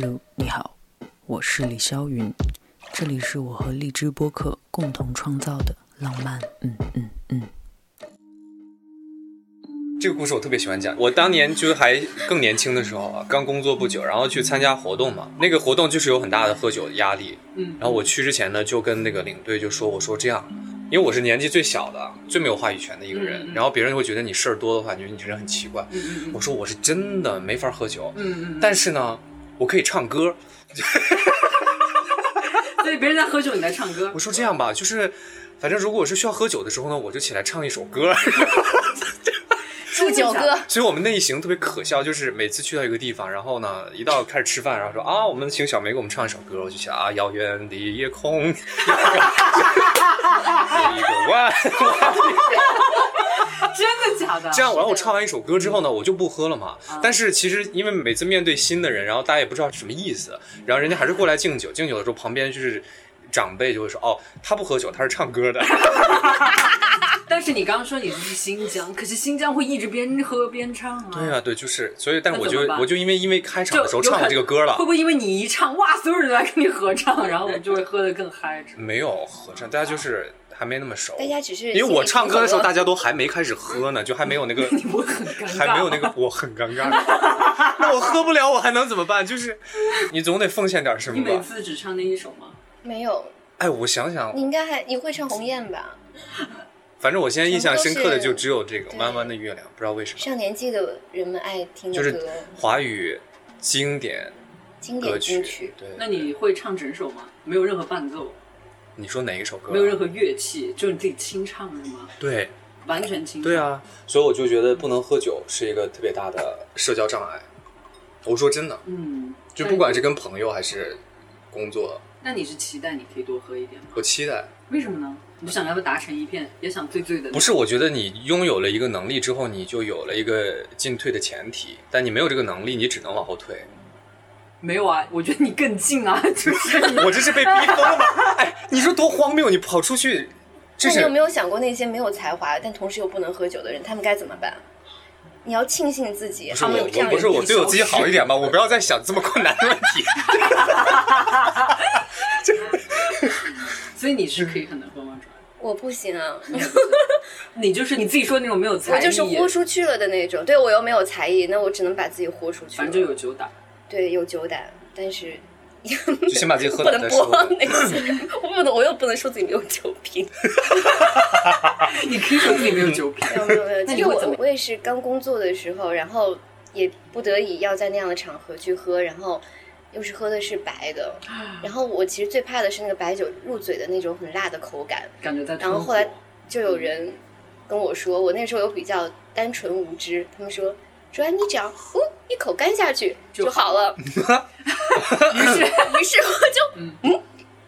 Hello，你好，我是李霄云，这里是我和荔枝播客共同创造的浪漫，嗯嗯嗯。这个故事我特别喜欢讲。我当年就还更年轻的时候啊，刚工作不久，然后去参加活动嘛。那个活动就是有很大的喝酒的压力。嗯。然后我去之前呢，就跟那个领队就说：“我说这样，因为我是年纪最小的、最没有话语权的一个人，然后别人会觉得你事儿多的话，觉得你这人很奇怪。我说我是真的没法喝酒。嗯嗯。但是呢，我可以唱歌。所以别人在喝酒，你在唱歌。我说这样吧，就是反正如果是需要喝酒的时候呢，我就起来唱一首歌。祝酒歌，所以我们那一行特别可笑，就是每次去到一个地方，然后呢，一到开始吃饭，然后说啊，我们请小梅给我们唱一首歌，我就想啊，遥远的夜空，一个弯，真的假的？这样，然后我唱完一首歌之后呢，我就不喝了嘛。但是其实因为每次面对新的人，然后大家也不知道什么意思，然后人家还是过来敬酒，敬酒的时候旁边就是长辈就会说，哦，他不喝酒，他是唱歌的。但是你刚刚说你是去新疆，可是新疆会一直边喝边唱啊。对啊，对，就是，所以，但我就我就因为因为开场的时候唱了这个歌了，会不会因为你一唱，哇，所有人都来跟你合唱，然后我们就会喝得更嗨？没有合唱，大家就是还没那么熟。大家只是因为我唱歌的时候，大家都还没开始喝呢，就还没有那个，我很尴尬，还没有那个，我很尴尬。那我喝不了，我还能怎么办？就是你总得奉献点什么。你每次只唱那一首吗？没有。哎，我想想，你应该还你会唱《鸿雁》吧？反正我现在印象深刻的就只有这个弯弯的月亮，不知道为什么。上年纪的人们爱听的歌，就是华语经典经典歌曲。对，那你会唱整首吗？没有任何伴奏。你说哪一首歌？没有任何乐器，就是你自己清唱是吗？对，完全清唱。对啊，所以我就觉得不能喝酒是一个特别大的社交障碍。我说真的，嗯，就不管是跟朋友还是工作。那你是期待你可以多喝一点吗？我期待。为什么呢？你想要不达成一片，也想醉醉的。不是，我觉得你拥有了一个能力之后，你就有了一个进退的前提。但你没有这个能力，你只能往后退。没有啊，我觉得你更近啊，就是 我这是被逼疯了吗？哎，你说多荒谬！你跑出去，那你有没有想过那些没有才华但同时又不能喝酒的人，他们该怎么办？你要庆幸自己，他们有这样。不是我对我自己好一点吧？我不要再想这么困难的问题。所以你是可以很能喝吗？我不行啊，你就是你自己说那种没有才艺，我就是豁出去了的那种。对我又没有才艺，那我只能把自己豁出去。反正就有酒胆。对，有酒胆，但是 就先把自己喝不能播那些，我不能，我又不能说自己没有酒品。你可以说自己没有酒品。没有没有没有。其实我我也是刚工作的时候，然后也不得已要在那样的场合去喝，然后。又是喝的是白的，然后我其实最怕的是那个白酒入嘴的那种很辣的口感，感觉在。然后后来就有人跟我说，我那时候有比较单纯无知，他们说说你只要呜一口干下去就好了。于是于是我就嗯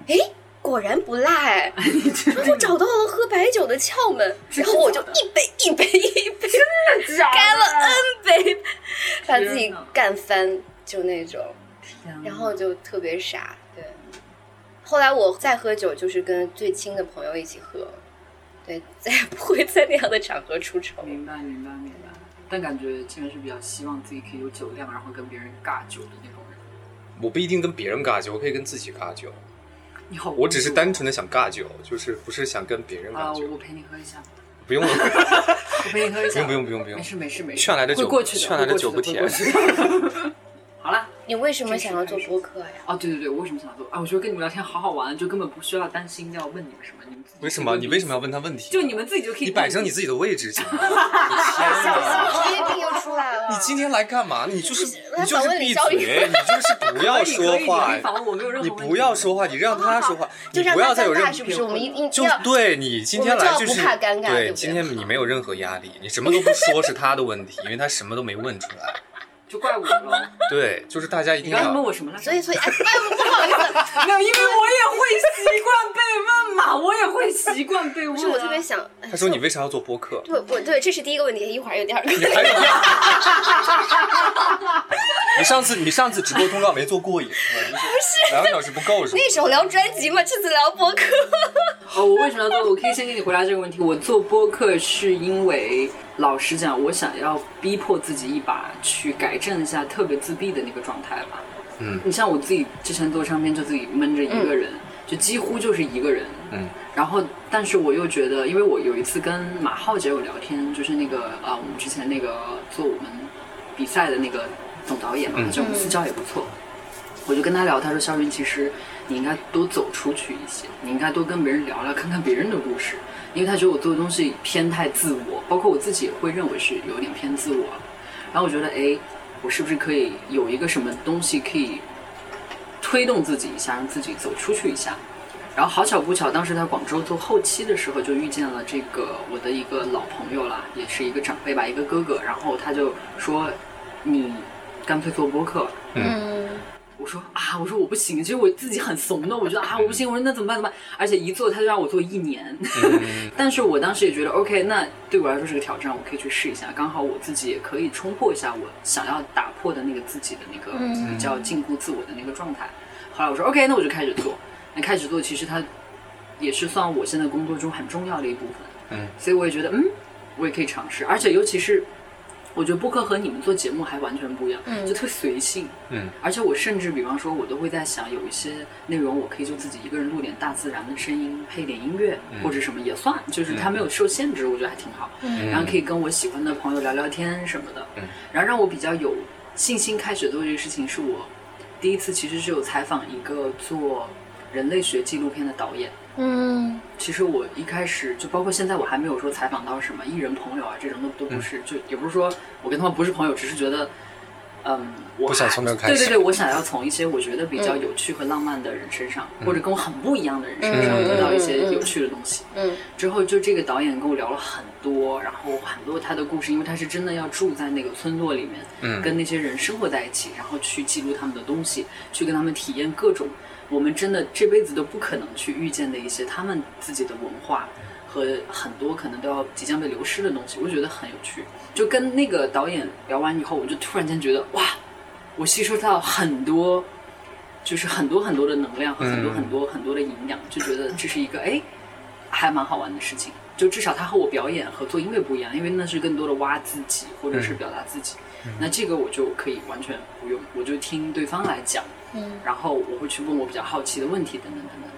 哎果然不辣哎，我找到了喝白酒的窍门，然后我就一杯一杯一杯真的干了 N 杯，把自己干翻，就那种。然后就特别傻，对。后来我再喝酒，就是跟最亲的朋友一起喝，对，再也不会在那样的场合出丑。明白，明白，明白。但感觉其实是比较希望自己可以有酒量，然后跟别人尬酒的那种人。我不一定跟别人尬酒，我可以跟自己尬酒。你好，我只是单纯的想尬酒，就是不是想跟别人尬酒。我陪你喝一下。不用了，我陪你喝一下。不用，不用，不用，不用。没事，没事，没事。劝来的酒，劝来的酒不甜。好了。你为什么想要做播客呀？哦，对对对，我为什么想要做？啊，我觉得跟你们聊天好好玩，就根本不需要担心要问你们什么，你们为什么？你为什么要问他问题？就你们自己就可以，你摆正你自己的位置 行吗？天哪，职业病又出来了！你今天来干嘛？你就是你就是闭嘴，你就是不要说话。你不要说话，你让他说话，你不要再有任何。是不是？我们一就对你今天来就是对，今天你没有任何压力，你什么都不说是他的问题，因为他什么都没问出来。就怪我了，对，就是大家一定要。你刚问我什么了？所以，所以，哎，不好意思，没有，因为我也会习惯被问嘛，我也会习惯被问。是我特别想。他说：“你为啥要做播客？”对，我对，这是第一个问题，一会儿有第二个。你还有第二个？你上次你上次直播通告没做过瘾，不是两个小时不够是吧？那时候聊专辑嘛，这次聊播客。哦，我为什么要做？我可以先给你回答这个问题。我做播客是因为，老实讲，我想要逼迫自己一把，去改正一下特别自闭的那个状态吧。嗯你像我自己之前做唱片，就自己闷着一个人，就几乎就是一个人。嗯然后，但是我又觉得，因为我有一次跟马浩姐有聊天，就是那个啊，我们之前那个做我们比赛的那个总导演嘛，嗯就我们私交也不错。我就跟他聊，他说：“肖云，其实你应该多走出去一些，你应该多跟别人聊聊，看看别人的故事，因为他觉得我做的东西偏太自我，包括我自己也会认为是有点偏自我。然后我觉得，哎，我是不是可以有一个什么东西可以推动自己一下，让自己走出去一下？然后好巧不巧，当时在广州做后期的时候，就遇见了这个我的一个老朋友啦，也是一个长辈吧，一个哥哥。然后他就说：“你干脆做播客吧。”嗯我说啊，我说我不行，其实我自己很怂的，我觉得啊我不行，我说那怎么办怎么办？而且一做他就让我做一年，但是我当时也觉得 OK，那对我来说是个挑战，我可以去试一下，刚好我自己也可以冲破一下我想要打破的那个自己的那个比较禁锢自我的那个状态。后来我说 OK，那我就开始做。那开始做，其实它也是算我现在工作中很重要的一部分。嗯，所以我也觉得嗯，我也可以尝试，而且尤其是。我觉得播客和你们做节目还完全不一样，嗯。就特随性，嗯，而且我甚至比方说，我都会在想，有一些内容我可以就自己一个人录点大自然的声音，配点音乐、或者什么也算，就是它没有受限制，我觉得还挺好。嗯。然后可以跟我喜欢的朋友聊聊天什么的。嗯。然后让我比较有信心开始做这个事情，是我第一次其实是有采访一个做人类学纪录片的导演。嗯。其实我一开始就包括现在，我还没有说采访到什么艺人朋友啊，这种都都不是，就也不是说我跟他们不是朋友，只是觉得，嗯，我不想从那儿开始对对对，我想要从一些我觉得比较有趣和浪漫的人身上，或者跟我很不一样的人身上嗯得到一些有趣的东西。嗯。之后就这个导演跟我聊了很多，然后很多他的故事，因为他是真的要住在那个村落里面，嗯。跟那些人生活在一起，然后去记录他们的东西，去跟他们体验各种我们真的这辈子都不可能去遇见的一些他们自己的文化和很多可能都要即将被流失的东西，我觉得很有趣。就跟那个导演聊完以后，我就突然间觉得哇，我吸收到很多。就是很多很多的能量和很多很多很多的营养，就觉得这是一个哎，还蛮好玩的事情。就至少他和我表演和做音乐不一样，因为那是更多的挖自己或者是表达自己。那这个我就可以完全不用，我就听对方来讲，嗯然后我会去问我比较好奇的问题等等等等。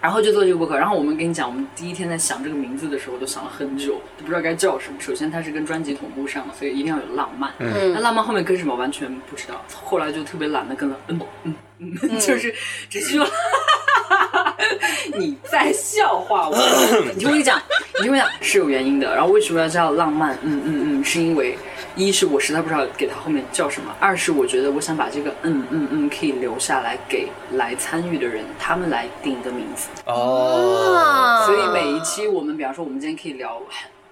然后就做这个播客。然后我们跟你讲，我们第一天在想这个名字的时候，都想了很久，都不知道该叫什么。首先它是跟专辑同步上的，所以一定要有浪漫。嗯那嗯浪漫后面跟什么完全不知道，后来就特别懒得跟了，嗯嗯嗯，就是只是说你在笑话我。你听我跟你讲，你听我讲是有原因的。然后为什么要叫浪漫？嗯嗯嗯，是因为一是我实在不知道给他后面叫什么，二是我觉得我想把这个嗯嗯嗯可以留下来给来参与的人，他们来定一个名字。哦，所以每一期我们，比方说我们今天可以聊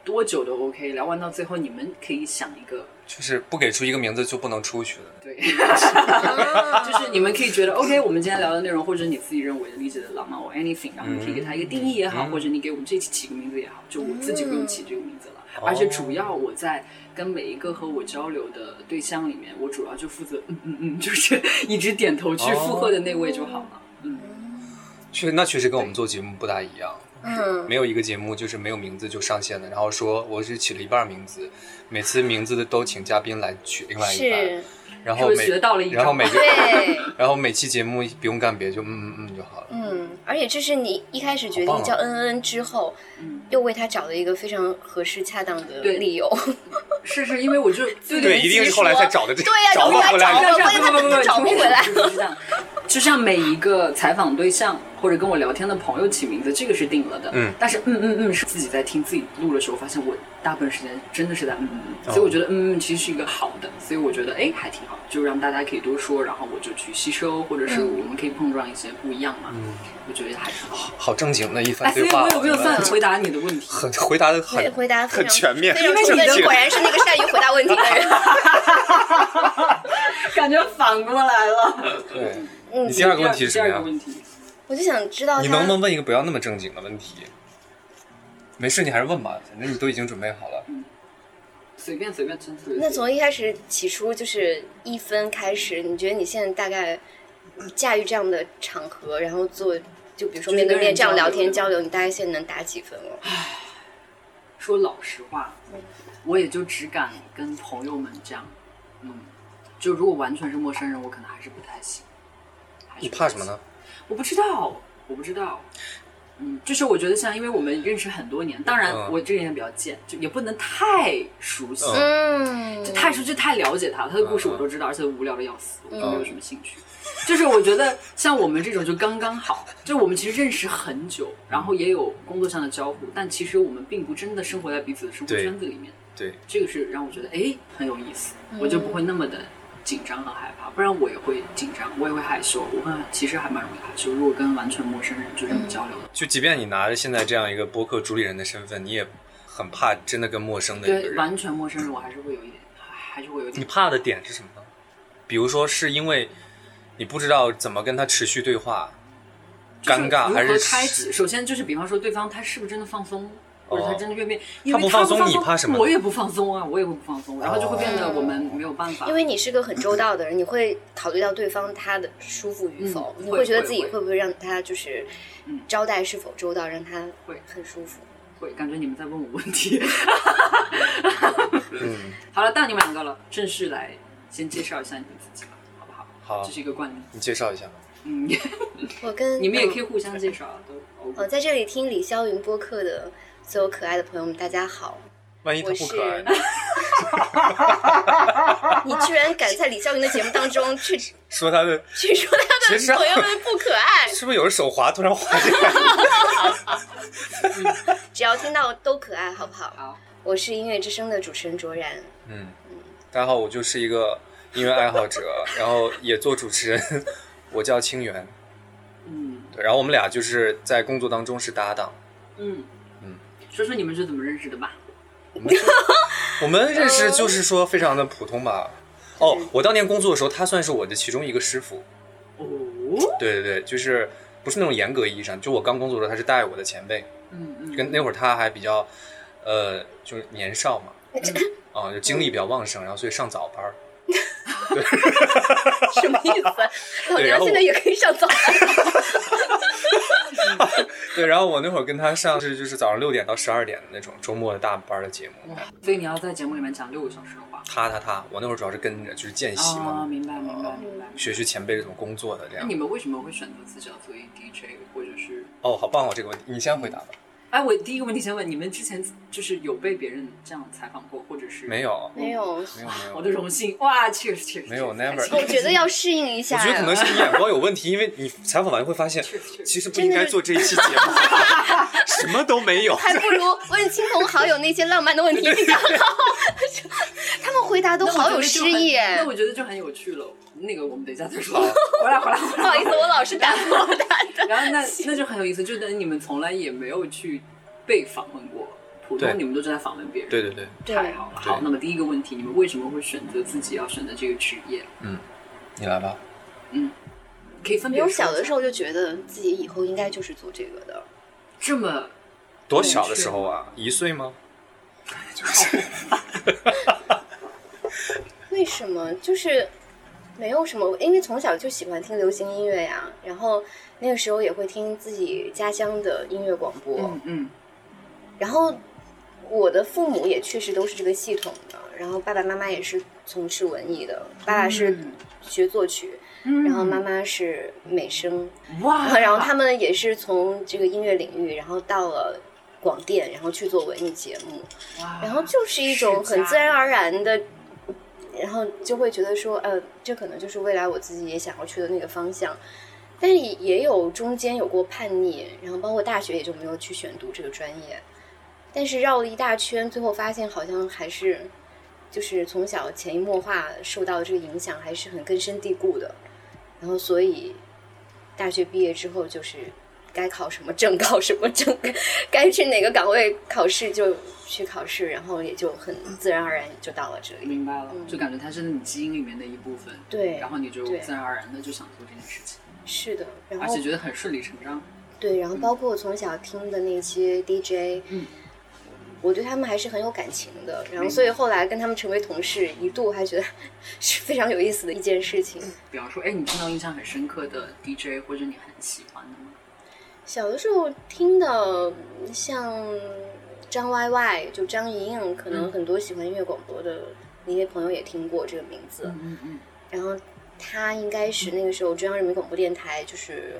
多久都 OK，聊完到最后你们可以想一个。就是不给出一个名字就不能出去了。对，就是你们可以觉得 OK，我们今天聊的内容，或者你自己认为的理解的浪漫或 anything，然后你可以给它一个定义也好，或者你给我们这期起个名字也好，就我自己不用起这个名字了。而且主要我在跟每一个和我交流的对象里面，我主要就负责嗯嗯嗯，就是一直点头去附和的那位就好了。嗯，确那确实跟我们做节目不大一样，嗯没有一个节目就是没有名字就上线的，然后说我是起了一半名字，每次名字的都请嘉宾来取另外一半，然后每学到了一招然后每个对，然后每期节目不用干别的，就嗯嗯嗯就好了。嗯，而且这是你一开始决定叫恩恩之后，嗯又为他找了一个非常合适恰当的理由。是是因为我就对对，一定是后来才找的这，对呀找不回来的。找不回来不不不不，找不回来。就像每一个采访对象或者跟我聊天的朋友起名字，这个是定了的。嗯但是嗯嗯嗯是自己在听自己录的时候，发现我大部分时间真的是在嗯嗯嗯，哦所以我觉得嗯嗯其实是一个好的，所以我觉得哎还挺好，就让大家可以多说，然后我就去吸收，或者是嗯我们可以碰撞一些不一样嘛。我觉得还是好。好正经的一哎，番对话，所以我有没有算回答你的问题？很回答的很回答很全面，因为你的果然是那个善于回答问题的人。感觉反过来了。对。嗯你，第二个问题是什么呀？第二个问题，我就想知道你能不能问一个不要那么正经的问题？没事，你还是问吧，反正你都已经准备好了。随便随便，真随便。那从一开始起初就是一分开始，你觉得你现在大概驾驭这样的场合，然后做就比如说面对面这样聊天交交流，你大概现在能打几分了？说老实话，我也就只敢跟朋友们这样。嗯，就如果完全是陌生人，我可能还是不太行。你怕什么呢？我不知道，我不知道。嗯，就是我觉得像，因为我们认识很多年，当然嗯我这个人比较贱，就也不能太熟悉，嗯，就太熟悉、太了解他，他的故事嗯我都知道，而且无聊的要死，我就没有什么兴趣。就是我觉得像我们这种就刚刚好，就我们其实认识很久，然后也有工作上的交互，但其实我们并不真的生活在彼此的生活圈子里面。对，这个是让我觉得哎很有意思，我就不会那么的紧张和害怕，不然我也会紧张，我也会害羞，我会其实还蛮容易害羞。如果跟完全陌生人就这么交流的，就即便你拿着现在这样一个播客主理人的身份，你也很怕真的跟陌生的一个对人。完全陌生人我还是会有一点，还是会有一你。怕的点是什么呢？比如说是因为你不知道怎么跟他持续对话，尴尬还是开启？首先就是，比方说对方他是不是真的放松，或者他真的越变，因为他不放松你怕什么我也不放松啊，我也会不放松，然后就会变得哦我们没有办法。因为你是个很周到的人，你会考虑到对方他的舒服与否，嗯你会觉得自己会不会让他就是嗯招待是否周到，让他会很舒服。会感觉你们在问我问题。嗯，好了，到你们两个了，正式来先介绍一下你们自己吧，好不好？好这，是一个惯例。你介绍一下。嗯，我跟 你们也可以以。互相介绍啊，都呃，OK。在这里听李霄云播客的所有可爱的朋友们，大家好！万一他我是不可爱呢？你居然敢在李霄云的节目当中去 说他的去说他的朋友们不可爱，是不是有人手滑突然滑进来？只要听到都可爱，好不好？好，我是音乐之声的主持人卓然，嗯，大家好，我就是一个音乐爱好者，然后也做主持人，我叫清源。嗯对，然后我们俩就是在工作当中是搭档。嗯嗯，说说你们是怎么认识的吧？我们 认识就是说非常的普通吧。哦，我当年工作的时候，他算是我的其中一个师傅。哦，对对对，就是不是那种严格意义上，就我刚工作的时候，他是带我的前辈，嗯嗯，跟那会儿他还比较，呃，就是年少嘛，啊、就精力比较旺盛，然后所以上早班儿。什么意思？老对然后娘现在也可以上早班。对，然后我那会儿跟他上是就是早上六点到十二点的那种周末的大班的节目。所以你要在节目里面讲六个小时的话。他他他，我那会儿主要是跟着就是见习啊，嘛，明白明白明白。学学前辈是怎么工作的这样那你。们为什么会选择自己要做一 DJ，或者是？哦，好棒哦，这个问题，你先回答吧。哎，我第一个问题先问，你们之前就是有被别人这样采访过，或者是没？有，没有，没有，没有，我的荣幸，哇，确实确实没有 never 我觉得要适应一下我。觉得可能是你眼光有问题，因为你采访完会发现，确实确实其实不应该做这一期节目，什么都没有。还不如问亲朋好友那些浪漫的问题比较好。他们回答都好有诗意耶那。我觉得就很有趣了。那个我们等一下再说。回来回来回来。不好意思，我老是打破他的。然后那那就很有意思，就等于你们从来也没有去被访问过，普通你们都是在访问别人。对对对，太好了。好，那么第一个问题，你们为什么会选择自己要选择这个职业？嗯你来吧。嗯可以分别说一下有小的时候就觉得自己以后应该就是做这个的。这么多小的时候啊？一岁吗？就是 为什么？就是没有什么，因为从小就喜欢听流行音乐呀，然后那个时候也会听自己家乡的音乐广播，嗯嗯。然后我的父母也确实都是这个系统的，然后爸爸妈妈也是从事文艺的，爸爸是学作曲，嗯，然后妈妈是美声，哇，然后他们也是从这个音乐领域，然后到了广电，然后去做文艺节目，哇，然后就是一种很自然而然的，然后就会觉得说，呃，这可能就是未来我自己也想要去的那个方向。但是也有中间有过叛逆，然后包括大学也就没有去选读这个专业。但是绕了一大圈，最后发现好像还是就是从小潜移默化受到这个影响，还是很根深蒂固的。然后所以大学毕业之后就是该考什么证考什么证，该去哪个岗位考试就去考试，然后也就很自然而然就到了这里。明白了，就感觉它是你基因里面的一部分，对然后你就自然而然的就想做这件事情，是的，然而且觉得很顺理成章。对，然后包括我从小听的那些 DJ，嗯，我对他们还是很有感情的。然后所以后来跟他们成为同事，一度还觉得是非常有意思的一件事情。比方说，哎，你听到印象很深刻的 DJ 或者你很喜欢的吗？小的时候听的像张歪歪，就张莹莹，可能嗯。很多喜欢音乐广播的那些朋友也听过这个名字。嗯嗯嗯，然后他应该是那个时候中央人民广播电台就是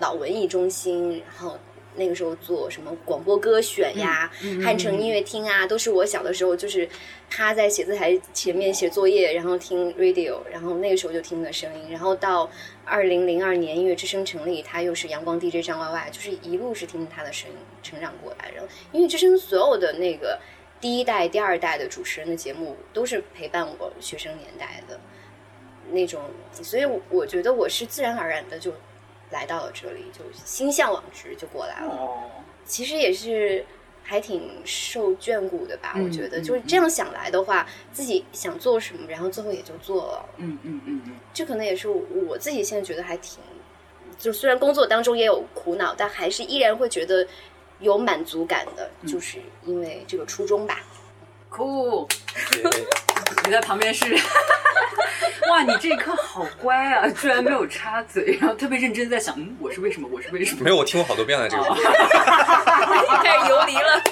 老文艺中心，然后那个时候做什么广播歌选呀、汉城音乐厅啊，都是我小的时候就是趴在写字台前面写作业，然后听 radio，然后那个时候就听的声音，然后到二零零二年音乐之声成立，他又是阳光 DJ 张歪歪，就是一路是听他的声音成长过来，然后音乐之声所有的那个。第一代、第二代的主持人的节目都是陪伴我学生年代的，那种，所以我我觉得我是自然而然的就来到了这里，就心向往之就过来了。哦，其实也是还挺受眷顾的吧，嗯我觉得嗯就是这样想来的话，自己想做什么，然后最后也就做了。嗯嗯嗯嗯，这可能也是我自己现在觉得还挺，就虽然工作当中也有苦恼，但还是依然会觉得有满足感的，嗯就是因为这个初衷吧。酷。你在旁边是，哇，你这一刻好乖啊，居然没有插嘴，然后特别认真在想，嗯，我是为什么？我是为什么？没有，我听过好多遍了这个。开始游离了。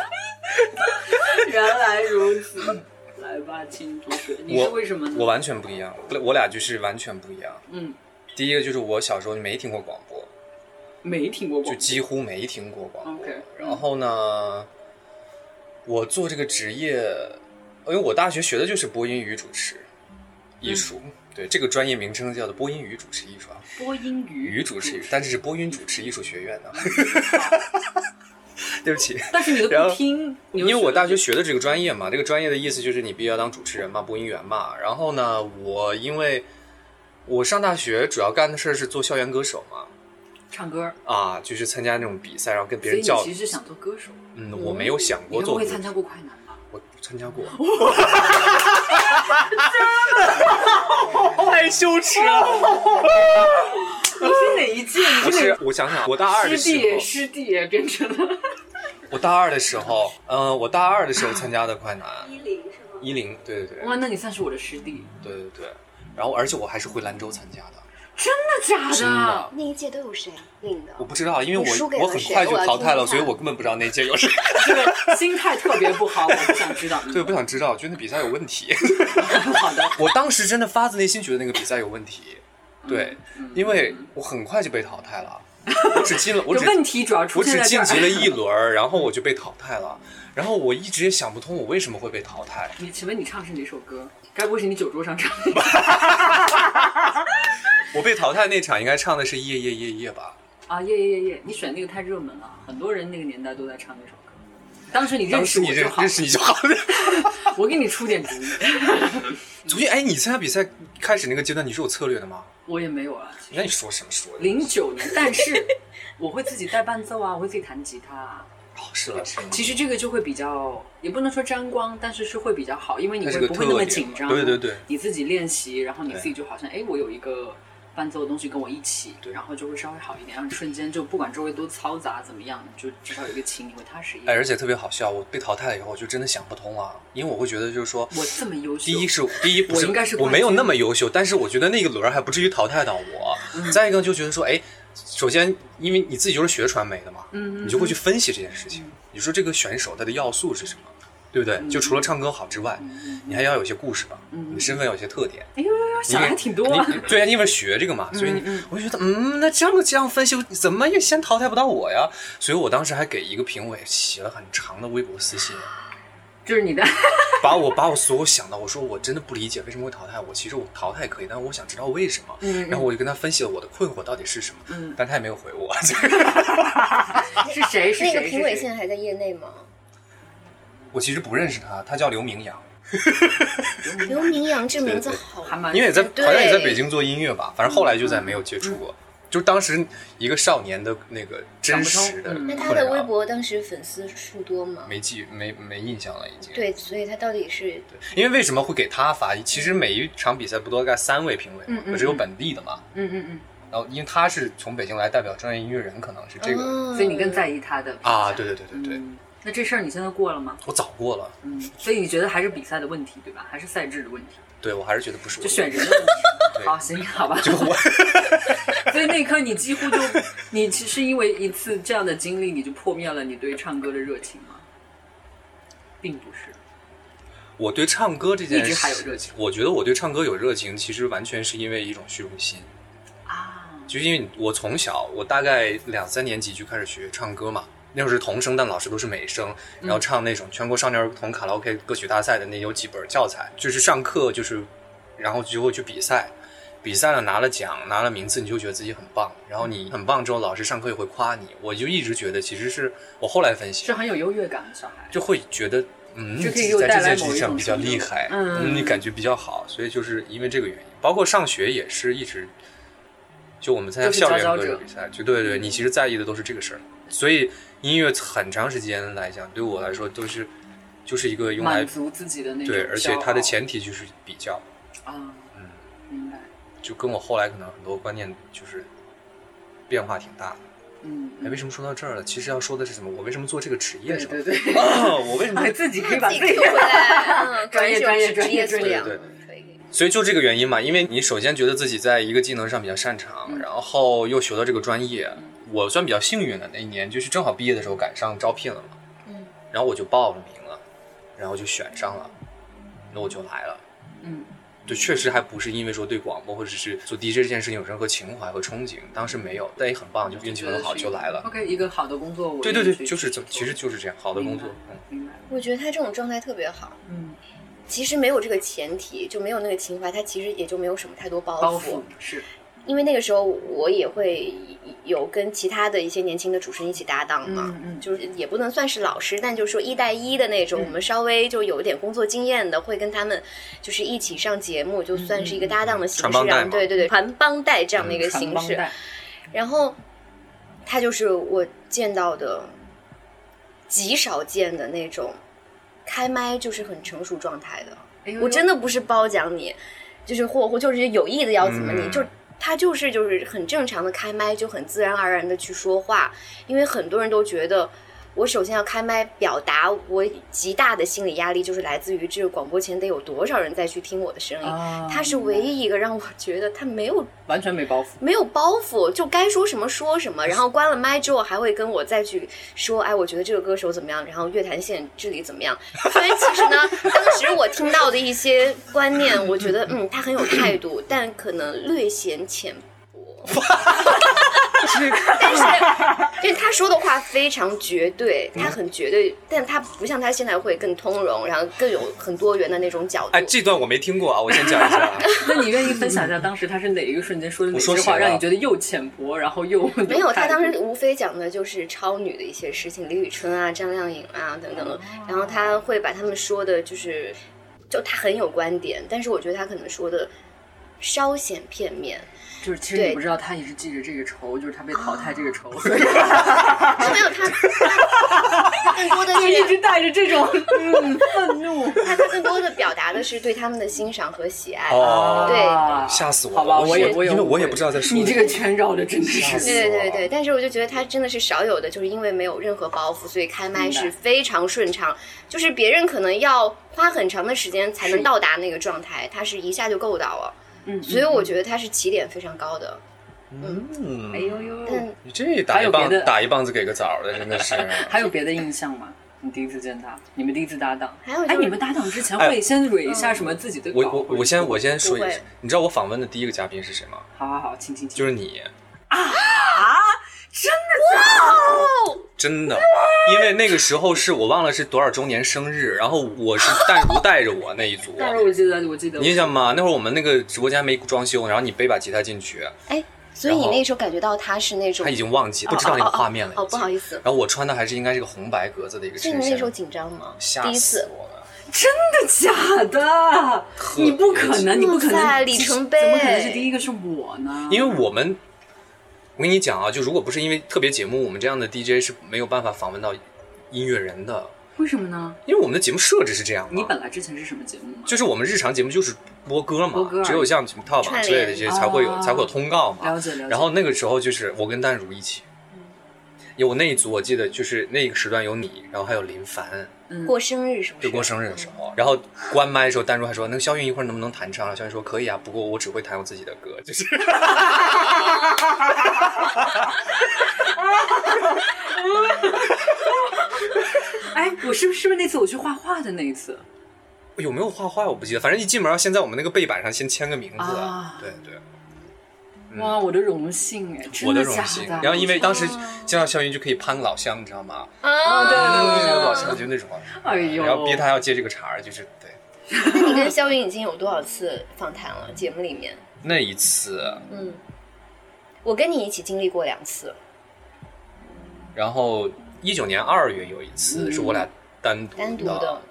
原来如此。来吧，请同学，你是为什么呢？我完全不一样，我俩就是完全不一样。嗯，第一个就是我小时候没听过广播，没听过就广播几乎没听过广播。OK，然后呢，我做这个职业，因为我大学学的就是播音与主持艺术，对这个专业名称叫做播音与主持艺术啊，播音语与主持艺术，但是是播音主持艺术学院的。对不起，但是你不 听，你因为我大学学学的这个专业嘛，这个专业的意思就是你必须要当主持人嘛，播音员嘛。然后呢，我因为我上大学主要干的事儿是做校园歌手嘛，唱歌，啊，就是参加那种比赛，然后跟别人叫。其实想做歌手。嗯，我没有想过做歌会参加过快男吗？我参加过，太羞耻了。你是哪一届？你不是我想想，我大二的师弟时候，师弟变成了。我大二的时候，嗯、我大二的时候参加的快男 一零是吗？一零，对对对，哇，那你算是我的师弟，对对对。然后，而且我还是回兰州参加的，真的假真的。那一届都有谁领的？我不知道，因为我我很快就淘汰了，所以我根本不知道那届有谁。这个心态特别不好，我不想知道。对，我不想知道，觉得那比赛有问题。好的，我当时真的发自内心觉得那个比赛有问题，对，因为我很快就被淘汰了，我只进了，我有只问题主要出我只。晋级了一轮，然后我就被淘汰了。然后我一直也想不通我为什么会被淘汰。你请问你唱的是哪首歌？该不会是你酒桌上唱的？我被淘汰那场应该唱的是《夜夜夜夜》吧？啊，夜夜夜夜！你选那个太热门了，很多人那个年代都在唱那首歌。当时你认识我就好认认，识你就好了。我给你出点主意。所以，哎，你参加比赛开始那个阶段，你是有策略的吗？我也没有啊，那你说什么说的？零九年，但是我会自己带伴奏啊，我会自己弹吉他啊。哦，是了，是吗？其实这个就会比较，也不能说沾光，但是是会比较好，因为你会不会那么紧张。对对对你自己练习，然后你自己就好像，哎，我有一个伴奏的东西跟我一起，对然后就会稍微好一点，让你瞬间就不管周围多嘈杂怎么样，就至少有一个琴，你会踏实一点哎，点。而且特别好笑，我被淘汰了以后，我就真的想不通了，因为我会觉得就是说，我这么优秀，第一是第一不是我应该是我没有那么优秀，但是我觉得那个轮儿还不至于淘汰到我。嗯再一个就觉得说，哎，首先因为你自己就是学传媒的嘛，嗯，你就会去分析这件事情。你说这个选手他的要素是什么，对不对？就除了唱歌好之外，你还要有些故事吧，你的身份要有些特点。哎呦呦呦，想的还挺多啊。对啊，因为学这个嘛，所以你我就觉得，嗯，那这么这样分析，怎么也先淘汰不到我呀？所以我当时还给一个评委写了很长的微博私信，就是你的，把我把我所有想到，我说我真的不理解为什么会淘汰我。其实我淘汰可以，但是我想知道为什么。然后我就跟他分析了我的困惑到底是什么，嗯但他也没有回我。是谁？是谁？那个评委现在还在业内吗？我其实不认识他，他叫刘明阳，刘明阳这名字好还蛮因为也在好像也在北京做音乐吧，反正后来就再没有接触过。就当时一个少年的那个真实的那他的微，博当时粉丝数多吗？没记没没印象了已经。对，所以他到底是因为为什么会给他发？其实每一场比赛不都该三位评委吗？嗯嗯只有本地的嘛。嗯嗯嗯，然后因为他是从北京来代表专业音乐人，可能是这个、哦所以你更在意他的啊，对对对对对。嗯那这事儿你现在过了吗？我早过了，嗯，所以你觉得还是比赛的问题，对吧？还是赛制的问题？对我还是觉得不是我就选人的问题。好，行，好吧。就我所以那一刻你几乎就，你其实因为一次这样的经历，你就破灭了你对唱歌的热情吗？并不是。我对唱歌这件事一直还有热情我觉得我对唱歌有热情，其实完全是因为一种虚荣心。啊，就是因为我从小，我大概两三年级就开始学唱歌嘛。那时候是童声，但老师都是美声，然后唱那种全国少年儿童卡拉 OK 歌曲大赛的那有几本教材，就是上课就是，然后就会去比赛，比赛了拿了奖拿了名次，你就觉得自己很棒，然后你很棒之后，老师上课也会夸你。我就一直觉得，其实是我后来分析是，很有优越感的小孩。就会觉得，嗯，就可以自己在这件事情上比较厉害，嗯。你感觉比较好，所以就是因为这个原因，包括上学也是一直，就我们参加校园歌手比赛，就对对，你其实在意的都是这个事儿，所以音乐很长时间来讲，对我来说都是就是一个用来满足自己的那种对，而且它的前提就是比较，啊，嗯，明白，就跟我后来可能很多观念就是变化挺大的。嗯，哎，为什么说到这儿了？其实要说的是什么？我为什么做这个职业是吧？对对对，哦，我为什么哎，自己可以把自自己做回来，嗯，专业专业专业对对可以。所以就这个原因嘛，因为你首先觉得自己在一个技能上比较擅长，嗯。然后又学到这个专业，我算比较幸运的那一年，就是正好毕业的时候赶上招聘了嘛，嗯，然后我就报了名了，然后就选上了，那我就来了。嗯，就确实还不是因为说对广播或者是做 DJ 这件事情有任何情怀和憧憬，当时没有，但也很棒，就运气很好就来了。OK，一个好的工作，我对对对，就是这其实就是这样，好的工作，嗯。明白，我觉得他这种状态特别好。嗯，其实没有这个前提，就没有那个情怀，他其实也就没有什么太多包包袱是，因为那个时候我也会有跟其他的一些年轻的主持人一起搭档嘛，嗯嗯。就是也不能算是老师，但就是说一带一的那种，嗯。我们稍微就有一点工作经验的，会跟他们就是一起上节目，就算是一个搭档的形式，对对对，传帮带这样的一个形式。然后他就是我见到的极少见的那种开麦就是很成熟状态的。我真的不是褒奖你，就是或或就是有意的要怎么你，嗯。就他就是就是很正常的开麦，就很自然而然的去说话，因为很多人都觉得。我首先要开麦表达我极大的心理压力，就是来自于这个广播前得有多少人再去听我的声音。啊他是唯一一个让我觉得他没有完全没包袱，没有包袱，就该说什么说什么，然后关了麦之后还会跟我再去说，哎，我觉得这个歌手怎么样，然后乐坛线治理怎么样。所以其实呢，当时我听到的一些观念，我觉得嗯，他很有态度，但可能略显浅薄。但是，因为他说的话非常绝对，他很绝对，但他不像他现在会更通融，然后更有很多元的那种角度。哎，这段我没听过啊，我先讲一下。那你愿意分享一下当时他是哪一个瞬间说的哪些话，让你觉得又浅薄，然后又没有，他当时无非讲的就是超女的一些事情，李宇春啊、张靓颖啊等等的，然后他会把他们说的，就是就他很有观点，但是我觉得他可能说的稍显片面。就是其实对你不知道他也是记着这个仇，就是他被淘汰这个仇，没有没有他，他他更多的就一直带着这种 嗯愤怒。他他更多的表达的是对他们的欣赏和喜爱。哦对啊吓死我了好吧，我我也我也因为我也不知道在说你这个圈绕的真的是。对对对对，但是我就觉得他真的是少有的，就是因为没有任何包袱，所以开麦是非常顺畅。就是别人可能要花很长的时间才能到达那个状态，他是一下就够到了。嗯，所以我觉得他是起点非常高的。嗯。哎，呦呦，但你这打一棒打一棒子给个枣的，真的是。还有别的印象吗？你第一次见他，你们第一次搭档，哎，还有哎你们搭档之前会先蕊一下什么自己的？我我我先我先说一下，你知道我访问的第一个嘉宾是谁吗？好好好，请请请，就是你，真的真的，因为那个时候是我忘了是多少周年生日，然后我是淡如带着我那一组，但是我记得我记得你印象吗？那会儿我们那个直播间还没装修，然后你背把吉他进去，哎，所以你那时候感觉到他是那种他已经忘记不知道那个画面了。哦，不好意思，然后我穿的还是应该是个红白格子的一个衬所以你那时候，紧张吗？吓第一次，死我了。真的假的？你不可能，你不可能，里程碑怎么可能是第一个是我呢？因为我们，我跟你讲啊，就如果不是因为特别节目，我们这样的 DJ 是没有办法访问到音乐人的，为什么呢？因为我们的节目设置是这样嘛。你本来之前是什么节目吗？就是我们日常节目就是播歌嘛，播歌只有像什么跳榜之类的这些才会有、哦才会有通告嘛。了解了解然后那个时候就是我跟淡如一起，有那一组，我记得就是那个时段有你，然后还有林凡，过生日是不是？就过生日的时候，然后关麦的时候，丹如还说：“那个肖韵一会儿能不能弹唱？”肖韵说：“可以啊，不过我只会弹我自己的歌。”就是。哎，我是不是是不是那次我去画画的那一次？有没有画画我不记得，反正一进门先在我们那个背板上先签个名字。啊对对，哇，我的荣幸哎，真我的假荣幸。然后因为当时见到肖云就可以攀老乡，你知道吗？啊，对对对个老乡就那种，哎呦，然后逼他要接这个茬儿，就是对。那你跟肖云已经有多少次访谈了？节目里面，那一次，嗯，我跟你一起经历过两次，然后一九年二月有一次嗯。是我俩单独单独的，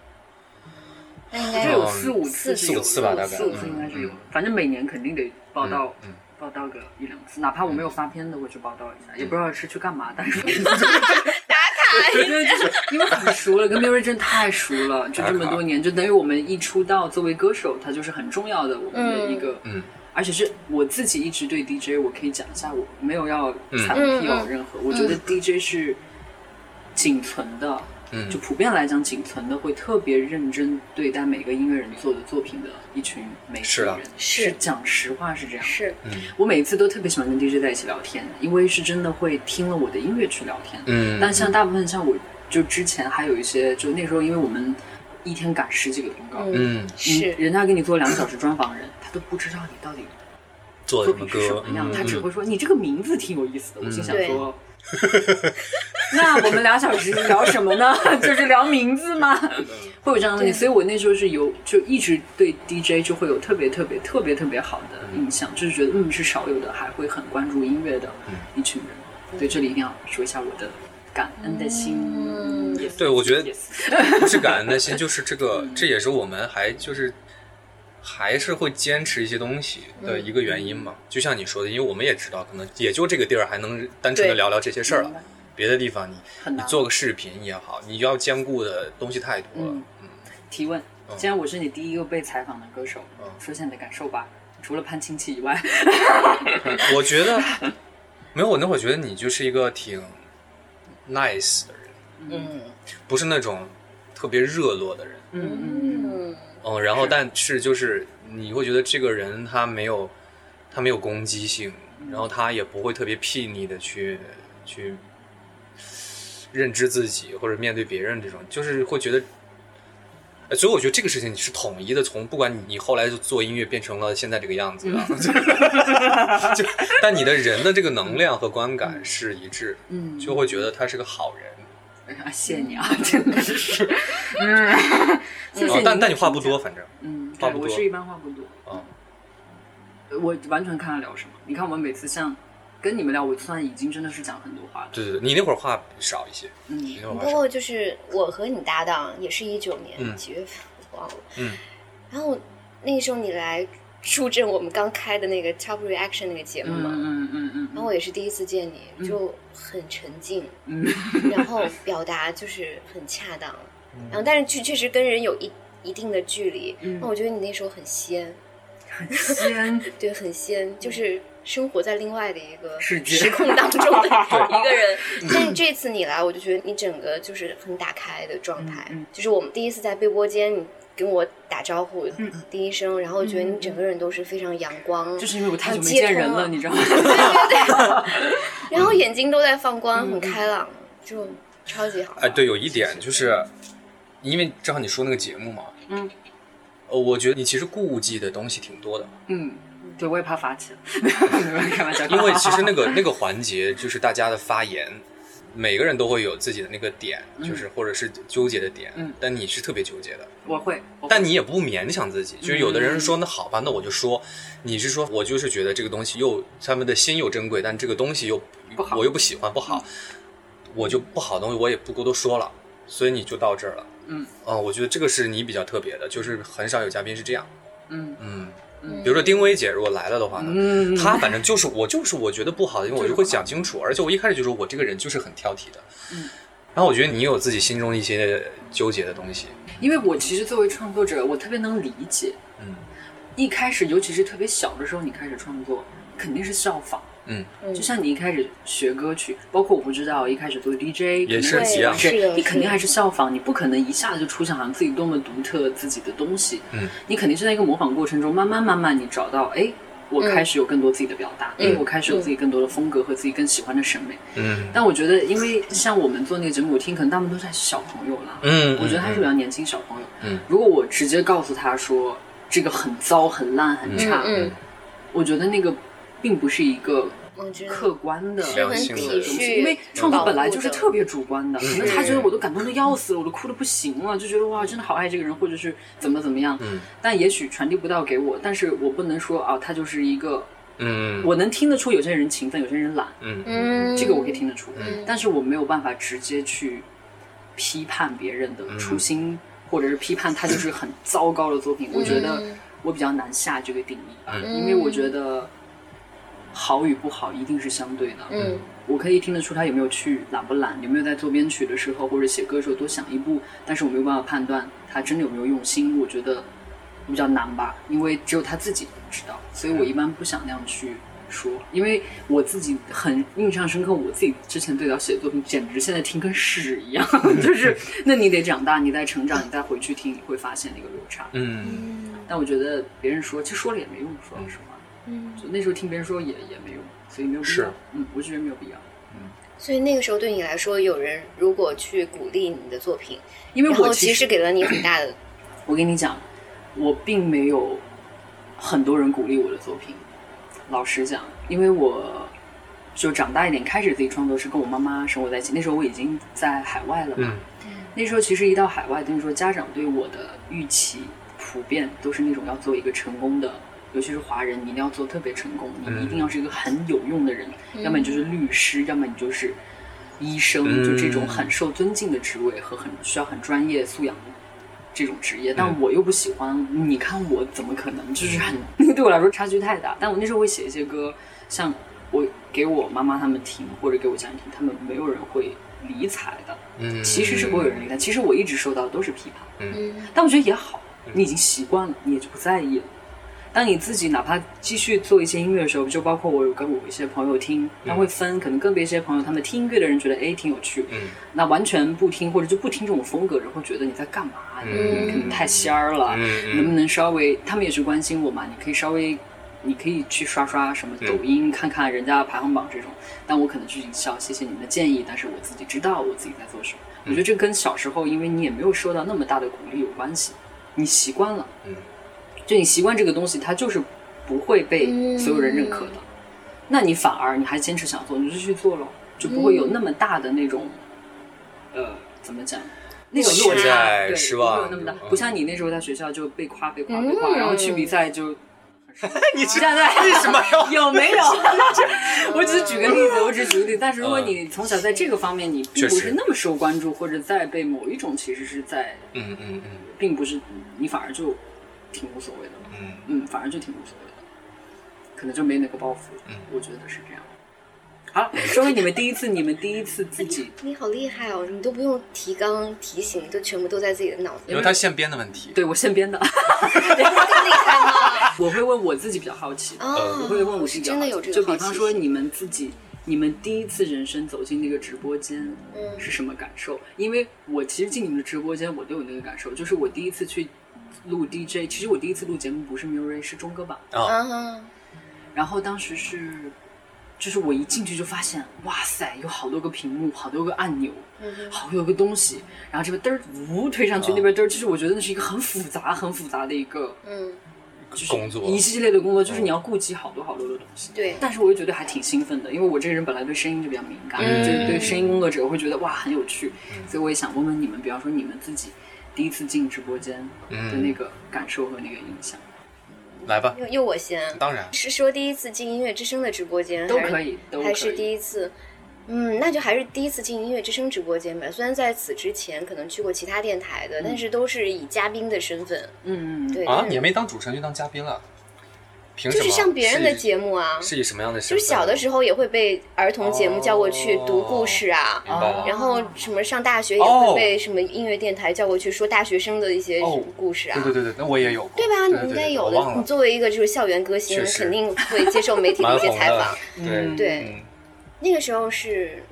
那应该就有嗯四五次，四五次吧大概。四五次应该是有嗯，反正每年肯定得报道嗯嗯，报道个一两次，哪怕我没有发片子，我去报道一下，也不知道是去干嘛，但是 打卡因为就是因为很熟了，跟 Mary 真的太熟了，就这么多年，就等于我们一出道作为歌手，他就是很重要的我们的一个，嗯。而且是我自己一直对 DJ，我可以讲一下，我没有要踩嗯。辟谣任何，我觉得 DJ 是仅存的。嗯。就普遍来讲，仅存的会特别认真对待每个音乐人做的作品的一群媒体是啊人，是讲实话是这样。是，嗯。我每一次都特别喜欢跟 DJ 在一起聊天，因为是真的会听了我的音乐去聊天。嗯，但像大部分像我，就之前还有一些，就那时候因为我们一天赶十几个通告，嗯，嗯。是，人家给你做两个小时专访人，他都不知道你到底作做什么歌品是什么，样，嗯他只会说你这个名字挺有意思的。我心想说，那我们俩小时聊什么呢？就是聊名字吗？会有这样的问题，所以我那时候是有就一直对 DJ 就会有特别特别特别特别好的印象，就是觉得嗯是少有的还会很关注音乐的一群人。对，这里一定要说一下我的感恩的心。嗯 Yes 对我觉得不是感恩的心，就是这个，这也是我们还就是还是会坚持一些东西的一个原因嘛。就像你说的，因为我们也知道，可能也就这个地儿还能单纯的聊聊这些事儿了，别的地方你你做个视频也好，你要兼顾的东西太多了。嗯提问，既然我是你第一个被采访的歌手，说一下你的感受吧。除了攀亲戚以外，我觉得没有，我那会儿觉得你就是一个挺 nice 的人，嗯不是那种特别热络的人。嗯嗯嗯，嗯嗯，然后但是就是你会觉得这个人他没有他没有攻击性，然后他也不会特别睥睨的去去认知自己或者面对别人这种，就是会觉得。呃所以我觉得这个事情你是统一的，从不管你你后来就做音乐变成了现在这个样子 但你的人的这个能量和观感是一致，嗯就会觉得他是个好人。啊，谢谢你啊，真的是，嗯，谢谢但但你话不多，，反正嗯，话不多对我是一般话不多，嗯，我完全看他聊什么。你看我们每次像跟你们聊，我算已经真的是讲很多话了。对对对，你那会儿话少一些，你嗯那会儿话少。不过就是我和你搭档也是一九年嗯几月份忘了，嗯然后那个时候你来助阵我们刚开的那个 Top Reaction 那个节目嘛，嗯嗯嗯然后我也是第一次见你，就很沉静，嗯。然后表达就是很恰当，嗯。然后但是确确实跟人有一一定的距离。嗯。那我觉得你那时候很仙，很，仙，对，很仙，就是生活在另外的一个时空当中 的一个 人。但是这次你来，我就觉得你整个就是很打开的状态，就是我们第一次在被窝间，你跟我打招呼、嗯第一声，然后我觉得你整个人都是非常阳光，就是因为我太久没见人了，你知道吗？对对对，然后眼睛都在放光，嗯很开朗，就超级好。哎，对，有一点就是，因为正好你说那个节目嘛，嗯，呃，我觉得你其实顾忌的东西挺多的，嗯，对，我也怕发起，开玩笑。因为其实那个那个环节就是大家的发言，每个人都会有自己的那个点，就是或者是纠结的点，嗯。但你是特别纠结的，我会，我会。但你也不勉强自己，就是有的人说那好吧，那我就说，你是说我就是觉得这个东西又他们的心又珍贵，但这个东西又不好。我又不喜欢不好，我就不好的东西我也不过多说了，所以你就到这儿了。嗯。啊、我觉得这个是你比较特别的，就是很少有嘉宾是这样。嗯嗯，嗯比如说丁薇姐如果来了的话呢，嗯她反正就是我就是我觉得不好的，因为我就会讲清楚，而且我一开始就说我这个人就是很挑剔的。嗯，然后我觉得你有自己心中一些纠结的东西。因为我其实作为创作者，我特别能理解。嗯一开始，尤其是特别小的时候，你开始创作，肯定是效仿，嗯，就像你一开始学歌曲，包括我不知道一开始做 DJ 也是肯定一样是的你肯定还是效仿，你不可能一下子就出现好像自己多么独特自己的东西。嗯，你肯定是在一个模仿过程中，慢慢慢慢你找到，哎，我开始有更多自己的表达，嗯。哎，我开始有自己更多的风格和自己更喜欢的审美。嗯。但我觉得，因为像我们做那个节目，我听可能大部分都是小朋友啦，嗯，我觉得还是比较年轻小朋友。嗯，如果我直接告诉他说这个很糟、很烂、很差，嗯，我觉得那个并不是一个我觉得客观的是很体东西，恤，因为创作本来就是特别主观的，可能他觉得我都感动的要死了，我都哭的不行了，就觉得哇，真的好爱这个人，或者是怎么怎么样。嗯，但也许传递不到给我，但是我不能说啊，他就是一个，嗯。我能听得出有些人勤奋，有些人懒，嗯。嗯，这个我可以听得出，嗯。但是我没有办法直接去批判别人的初心，或者是批判他就是很糟糕的作品。我觉得我比较难下这个定义吧，嗯。因为我觉得好与不好一定是相对的。嗯我可以听得出他有没有去懒不懒，有没有在做编曲的时候或者写歌的时候多想一步，但是我没有办法判断他真的有没有用心。我觉得比较难吧，因为只有他自己知道，所以我一般不想那样去说，因为我自己很印象深刻，我自己之前最早写的作品，简直现在听跟屎一样，就是那你得长大，你在成长，你再回去听，你会发现那个落差。嗯但我觉得别人说，其实说了也没用，说老实话，嗯，就那时候听别人说也也没有，所以没有必是要。嗯，我觉得没有必要。嗯所以那个时候对你来说，有人如果去鼓励你的作品，因为我其实给了你很大的，我跟你讲，我并没有很多人鼓励我的作品。老实讲，因为我就长大一点，开始自己创作是跟我妈妈生活在一起。那时候我已经在海外了嘛。嗯那时候其实一到海外，等于说家长对我的预期普遍都是那种要做一个成功的，尤其是华人，你一定要做特别成功，你嗯一定要是一个很有用的人，要么你就是律师，要么你就是医生，嗯就这种很受尊敬的职位和很需要很专业素养的这种职业。但嗯我又不喜欢，你看我怎么可能？就是很 对我来说差距太大。但我那时候会写一些歌，像我给我妈妈他们听，或者给我家人听，他们没有人会理睬的。嗯，其实是不会有人理睬。其实我一直收到的都是批判，嗯但我觉得也好，你已经习惯了，你也就不在意了。当你自己哪怕继续做一些音乐的时候，就包括我有跟我一些朋友听，他会分，可能个别一些朋友他们听音乐的人觉得哎挺有趣，嗯那完全不听或者就不听这种风格的人会觉得你在干嘛？你嗯可能太仙儿了，嗯能不能稍微？他们也是关心我嘛，你可以稍微。你可以去刷刷什么抖音，看看人家排行榜这种，但我可能就是笑，谢谢你们的建议，但是我自己知道我自己在做什么。我觉得这跟小时候，因为你也没有受到那么大的鼓励有关系，你习惯了，嗯，就你习惯这个东西，它就是不会被所有人认可的。那你反而你还坚持想做，你就去做咯，就不会有那么大的那种，呃，怎么讲？那种落期差，对，失望不会有那么大。嗯不像你那时候在学校就被夸被夸被夸，然后去比赛就。你现在，为什么要？有没有？我只是举个例子，我只是举个例子。但是如果你从小在这个方面你并不是那么受关注，或者在被某一种其实是在，嗯嗯嗯并不是你反而就挺无所谓的，嗯嗯，反而就挺无所谓的，可能就没那个包袱。嗯我觉得是这样。好，说回你们第一次，你们第一次自己，你好厉害哦，你都不用提纲提醒，都全部都在自己的脑子里。因为他现编的问题。对我现编的，更厉害吗？我会问我自己比较好奇我会问我自己真的有这就比方个好奇心说你们自己，你们第一次人生走进那个直播间，嗯是什么感受？因为我其实进你们的直播间，我都有那个感受，就是我第一次去录 DJ，其实我第一次录节目不是 m u r y 是钟哥吧，啊，啊，然后当时是，就是我一进去就发现，哇塞，有好多个屏幕，好多个按钮，嗯好多个东西，然后这边嘚儿呜推上去，啊那边嘚儿，就是我觉得那是一个很复杂、很复杂的一个。嗯，就是工作一系列的工作，就是你要顾及好多好多的东西。对。但是我又觉得还挺兴奋的，因为我这个人本来对声音就比较敏感，嗯就是对声音工作者我会觉得哇很有趣，所以我也想问问你们，比方说你们自己第一次进直播间的那个感受和那个印象，来吧，又又我先，当然，是说第一次进音乐之声的直播间都可以，都可以还是。第一次？嗯，那就还是第一次进音乐之声直播间吧。虽然在此之前可能去过其他电台的，但是都是以嘉宾的身份。嗯对，啊，你还没当主持人就当嘉宾了，凭什么？就是上别人的节目啊，是以什么样的？就是小的时候也会被儿童节目叫过去哦读故事啊，明白了。然后什么上大学也哦会被什么音乐电台叫过去说大学生的一些哦故事啊。对对对对，那我也有过，对吧？你应该有的。你作为一个就是校园歌星肯定会接受媒体的一些采访。，对对嗯那个时候是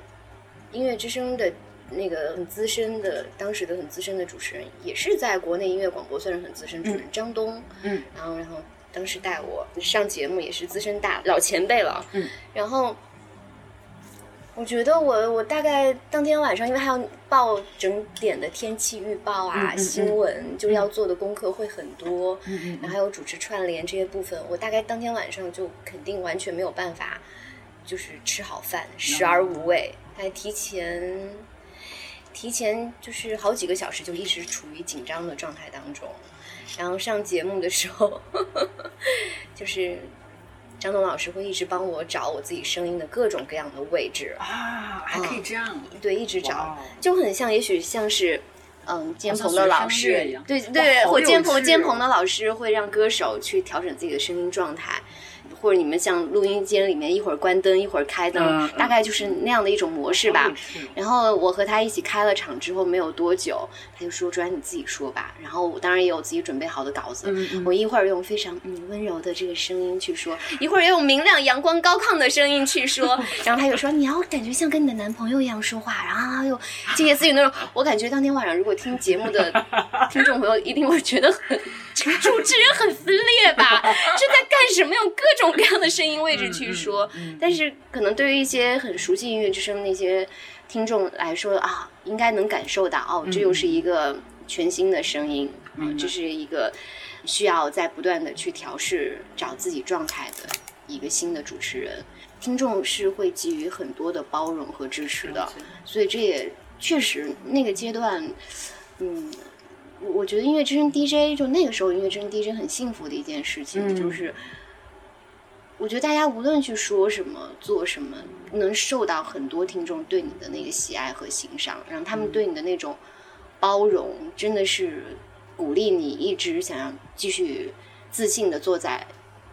音乐之声的那个很资深的，当时的很资深的主持人，也是在国内音乐广播算是很资深主持人，张东。嗯，然后然后当时带我上节目也是资深大老前辈了。嗯，然后。我觉得我我大概当天晚上，因为还要报整点的天气预报啊、嗯嗯嗯新闻，就要做的功课会很多。嗯嗯然后还有主持串联这些部分，我大概当天晚上就肯定完全没有办法，就是吃好饭，食而无味，还提前提前就是好几个小时就一直处于紧张的状态当中，然后上节目的时候，就是张东老师会一直帮我找我自己声音的各种各样的位置，啊，还可以这样，对，一直找就很像，也许像是。嗯，监棚的老师样，对对，或监棚趣哦监棚的老师会让歌手去调整自己的声音状态，或者你们像录音间里面一会儿关灯一会儿开灯，大概就是那样的一种模式吧然后我和他一起开了场之后没有多久，他就说：“主要你自己说吧。”然后我当然也有自己准备好的稿子，我一会儿用非常嗯温柔的这个声音去说，一会儿又用明亮、阳光、高亢的声音去说。然后他就说：“你要感觉像跟你的男朋友一样说话。”然后又窃窃私语那种。我感觉当天晚上如果听节目的听众朋友一定会觉得很这个主持人很分裂吧？这在干什么？用各种各样的声音位置去说。但是可能对于一些很熟悉音乐之声那些听众来说啊，应该能感受到哦，这又是一个全新的声音，啊，这是一个需要在不断的去调试、找自己状态的一个新的主持人。听众是会给予很多的包容和支持的，所以这也确实那个阶段，嗯，我我觉得音乐之声 DJ 就那个时候音乐之声 DJ 很幸福的一件事情，嗯就是我觉得大家无论去说什么、做什么，能受到很多听众对你的那个喜爱和欣赏，然后他们对你的那种包容，真的是鼓励你一直想要继续自信的坐在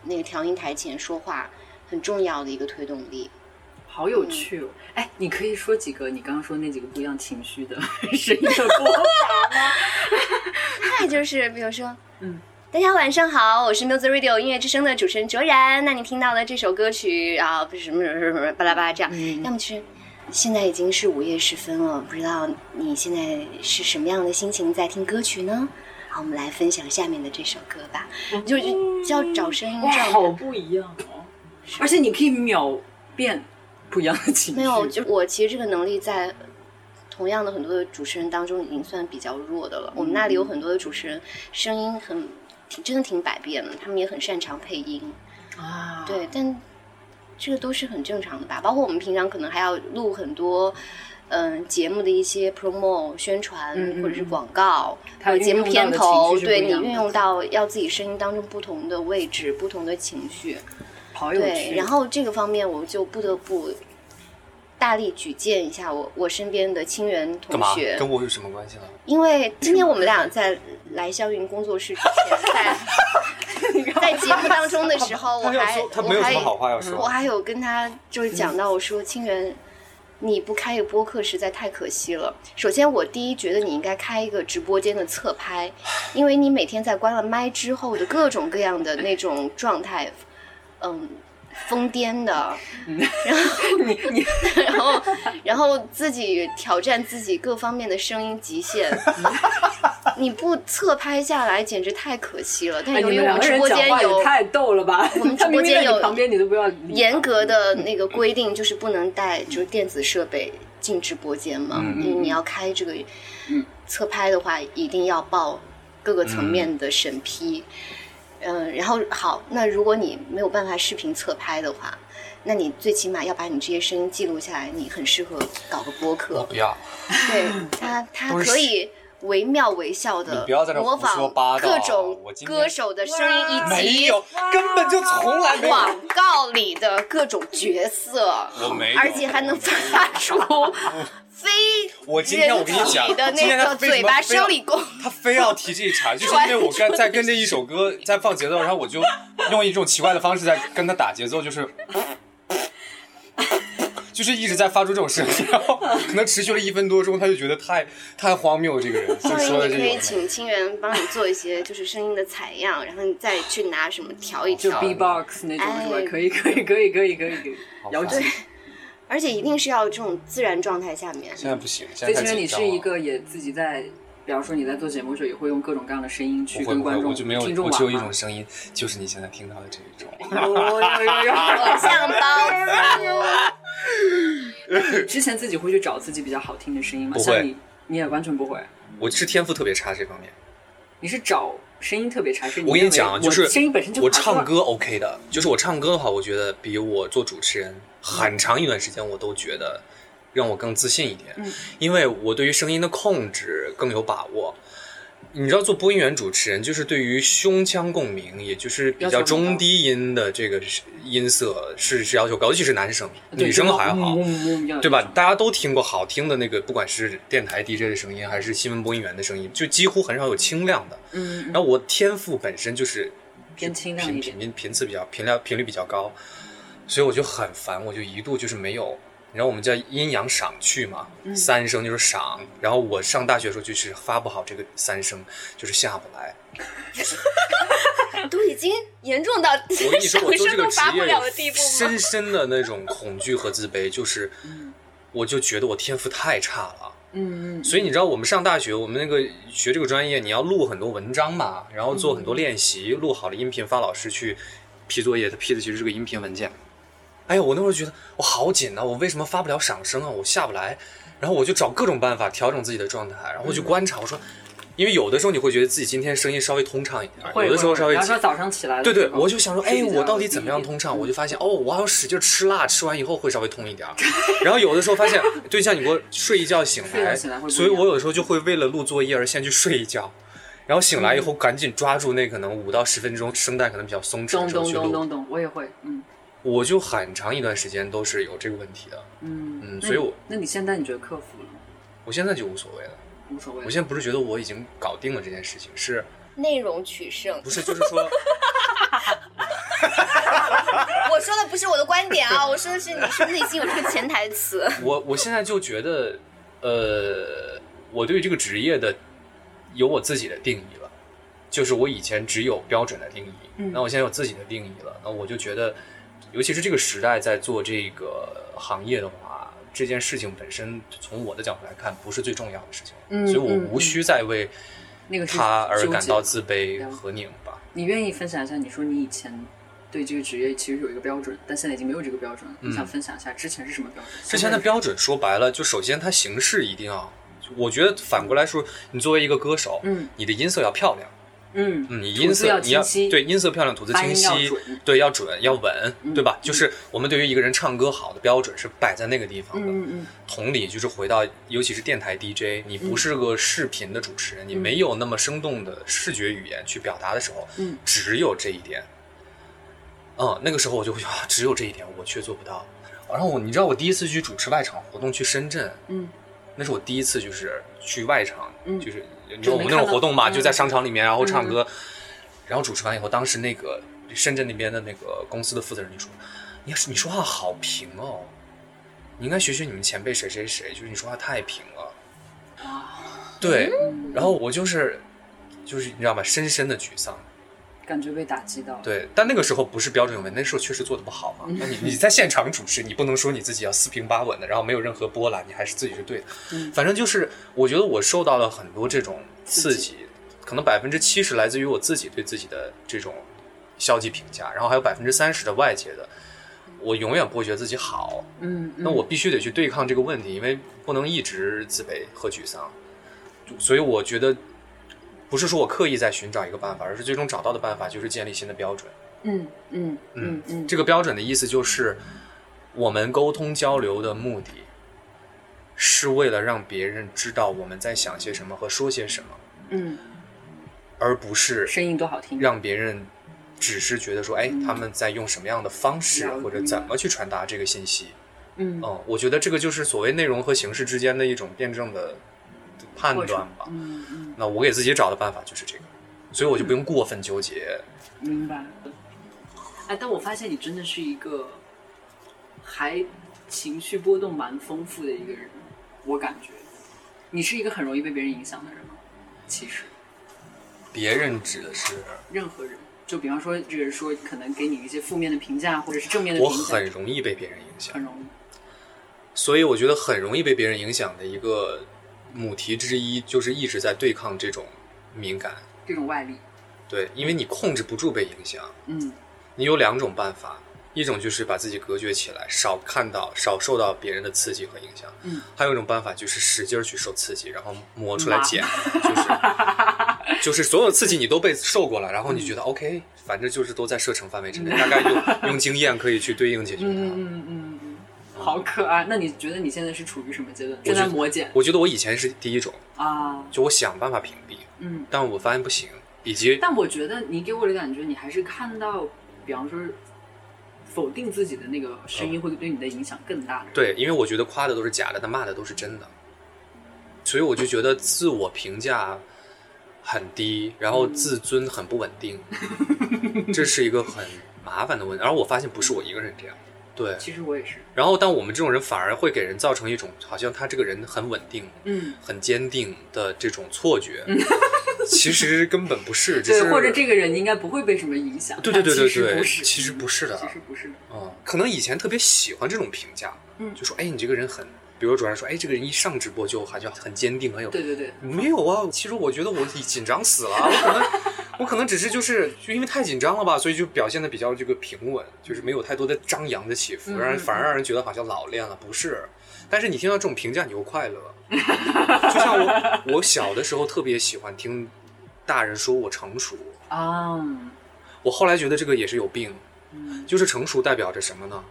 那个调音台前说话，很重要的一个推动力。好有趣哦！哎，你可以说几个你刚刚说那几个不一样情绪的 声音的播法吗？那就是比如说，嗯。大家晚上好，我是 Music Radio 音乐之声的主持人卓然。那你听到了这首歌曲啊，不是什么什么什么巴拉巴拉这样，嗯要么就是现在已经是午夜时分了，不知道你现在是什么样的心情在听歌曲呢？好，我们来分享下面的这首歌吧，就就要找声音。好不一样哦！而且你可以秒变不一样的情绪。没有，就我其实这个能力在同样的很多的主持人当中已经算比较弱的了。我们那里有很多的主持人声音很挺真的挺百变的，他们也很擅长配音。啊，对，但这个都是很正常的吧。包括我们平常可能还要录很多。嗯，节目的一些 promo 宣传、或者是广告，它或者节目片头，对你运用到要自己声音当中不同的位置、不同的情绪。好有对，然后这个方面我就不得不大力举荐一下我我身边的清源？同学，跟我有什么关系呢？因为今天我们俩在来霄云工作室之前，在在节目当中的时候，我还说他没有我还什么好话要说我还有跟他就是讲到，我说清源。你不开一个播客实在太可惜了。首先，我第一觉得你应该开一个直播间的侧拍，因为你每天在关了麦之后的各种各样的那种状态，嗯，疯癫的，然后 你你 然后然后自己挑战自己各方面的声音极限，你不侧拍下来简直太可惜了。但由于我们直播间有也太逗了吧！我们直播间有旁边，你都不要严格的那个规定，就是不能带就是电子设备进直播间嘛，嗯因为你要开这个嗯侧拍的话，一定要报各个层面的审批。嗯、然后好，那如果你没有办法视频侧拍的话，那你最起码要把你这些声音记录下来，你很适合搞个播客。不要，对他，他可以惟妙惟肖的不要在这模仿各种歌手的声音，以没及有，根本就从来没有。广告里的各种角色，我没有而且还能发出 非我今天我跟你讲，今天他嘴巴修理工。他非要提这一茬，就是因为我跟在跟这一首歌在放节奏，然后我就用一种奇怪的方式在跟他打节奏，就是。就是一直在发出这种声音，然后可能持续了一分多钟，他就觉得太太荒谬，这个人就所以说你可以。请清源帮你做一些就是声音的采样，然后你再去。拿什么调一调就。B-box 那种是吧？可以，可以，可以，可以，可以，可以。摇烦指。而且一定是要这种自然状态下面。现在不行，现在其实你是一个也自己在，比方说你在做节目的时候，也会用各种各样的声音去跟观众、我就没有，听众我只有一种声音，就是你现在听到的这一种。偶像包袱，之前自己会去找自己比较好听的声音吗？不会像你，你也完全不会。我是天赋特别差这方面。你是找声音特别差，是你我跟你讲，就是我声音本身就我卡住了唱歌 OK 的，就是我唱歌的话，我觉得比我做主持人很长一段时间，我都觉得让我更自信一点，嗯因为我对于声音的控制更有把握。你知道做播音员主持人，就是对于胸腔共鸣，也就是比较中低音的这个音色是是要求高，尤其是男生，女生还好。对吧？大家都听过好听的那个，不管是电台 DJ 的声音，还是新闻播音员的声音，就几乎很少有清亮的。嗯，然后我天赋本身就是偏清亮频一点频频次比较频量频率比较高，所以我就很烦，我就一度就是没有。然后我们叫阴阳赏去嘛，嗯三声就是赏。然后我上大学的时候就是发不好这个三声，就是下不来。都已经严重到我跟你说，我做这个职业了的地步深？深的那种恐惧和自卑，就是，我就觉得我天赋太差了。嗯嗯，所以你知道，我们上大学，我们那个学这个专业，你要录很多文章嘛，然后做很多练习，录好了音频发老师去批作业，他批的其实是个音频文件。哎呀，我那会儿觉得我好紧呐、我为什么发不了赏声啊？我下不来，然后我就找各种办法调整自己的状态，然后我就观察，我说，因为有的时候你会觉得自己今天声音稍微通畅一点，有的时候稍微比方说早上起来的对对我就想说，哎，我到底怎么样通畅？我就发现，哦，我要使劲吃辣，吃完以后会稍微通一点。然后有的时候发现，对，像你给我睡一觉醒来，所以我有的时候就会为了录作业而先去睡一觉，然后醒来以后赶紧抓住那可能五到十分钟声带可能比较松弛的时候去录。咚咚咚咚，我也会，嗯我就很长一段时间都是有这个问题的，嗯嗯，所以我那你现在你觉得克服了吗？我现在就无所谓了。无所谓。我现在不是觉得我已经搞定了这件事情，是内容取胜。不是就是说，我说的不是我的观点啊，我说的是你是内心有这个潜台词。我我现在就觉得，呃，我对这个职业的有我自己的定义了，就是我以前只有标准的定义，嗯那我现在有自己的定义了，那我就觉得，尤其是这个时代在做这个行业的话，这件事情本身从我的角度来看不是最重要的事情，嗯所以我嗯无需再为那个他而感到自卑和拧巴。你愿意分享一下？你说你以前对这个职业其实有一个标准，但现在已经没有这个标准了。你想分享一下之前是什么标准？之前的标准说白了，就首先它形式一定要，我觉得反过来说，你作为一个歌手，嗯你的音色要漂亮。嗯嗯，你音色你要对音色漂亮，吐字清晰对要准要稳，嗯对吧？就是我们对于一个人唱歌好的标准是摆在那个地方的。嗯嗯同理，就是回到尤其是电台 DJ，你不是个视频的主持人，你没有那么生动的视觉语言去表达的时候，嗯只有这一点。嗯，那个时候我就会觉得啊只有这一点，我却做不到。然后我，你知道我第一次去主持外场活动去深圳，嗯那是我第一次就是去外场，嗯就是你知道我们那种活动嘛，嗯就在商场里面，然后唱歌，然后主持完以后，当时那个深圳那边的那个公司的负责人就说：“你你说话好平哦，你应该学学你们前辈谁谁谁，就是你说话太平了。”对，然后我就是就是你知道吗？深深的沮丧。感觉被打击到。，对，但那个时候不是标准有问题，那时候确实做的不好嘛。那你你在现场主持，你不能说你自己要四平八稳的，然后没有任何波澜，你还是自己是对的。嗯反正就是，我觉得我受到了很多这种刺激，可能百分之七十来自于我自己对自己的这种消极评价，然后还有百分之三十的外界的。我永远不会觉得自己好，嗯，那我必须得去对抗这个问题，因为不能一直自卑和沮丧。所以我觉得，不是说我刻意在寻找一个办法，而是最终找到的办法就是建立新的标准。嗯嗯嗯嗯，这个标准的意思就是，我们沟通交流的目的是为了让别人知道我们在想些什么和说些什么，嗯，而不是声音多好听，让别人只是觉得说，哎，他们在用什么样的方式或者怎么去传达这个信息。嗯。嗯，我觉得这个就是所谓内容和形式之间的一种辩证的判断吧。嗯嗯，那我给自己找的办法就是这个，所以我就不用过分纠结。明白。哎，但我发现你真的是一个还情绪波动蛮丰富的一个人，我感觉你是一个很容易被别人影响的人吗？其实别人指的是任何人，就比方说这个人说可能给你一些负面的评价，或者是正面的我评价，很容易被别人影响很，容易。所以我觉得很容易被别人影响的一个母题之一，就是一直在对抗这种敏感。这种外力，对，因为你控制不住被影响，嗯。你有两种办法，一种就是把自己隔绝起来，少看到、少受到别人的刺激和影响；嗯，还有一种办法就是使劲儿去受刺激，然后磨出来茧，就是 就是所有刺激你都被受过了，然后你觉得 OK，反正就是都在射程范围之内，大概用用经验可以去对应解决它。嗯嗯嗯嗯，好可爱。那你觉得你现在是处于什么阶段？正在磨减我觉得我以前是第一种，啊，就我想办法屏蔽，嗯。但我发现不行，以及但我觉得你给我的感觉，你还是看到，比方说否定自己的那个声音会对你的影响更大的。对，因为我觉得夸的都是假的，但骂的都是真的，所以我就觉得自我评价很低，然后自尊很不稳定，这是一个很麻烦的问题。而我发现不是我一个人这样，对。其实我也是，然后，但我们这种人反而会给人造成一种好像他这个人很稳定、嗯，很坚定的这种错觉，其实根本不是，只对，或者这个人应该不会被什么影响。对对对对但其实对，不是，其实不是的，其实不是的。嗯，可能以前特别喜欢这种评价，嗯就说哎，你这个人很，比如主任说，哎，这个人一上直播就好像很坚定，很有，对对对，没有啊，其实我觉得我紧张死了，我可能，我可能只是就是就因为太紧张了吧，所以就表现的比较这个平稳，就是没有太多的张扬的起伏，嗯让人反而让人觉得好像老练了，不是。但是你听到这种评价，你又快乐，就像我，我小的时候特别喜欢听大人说我成熟，啊，我后来觉得这个也是有病，嗯。就是成熟代表着什么呢？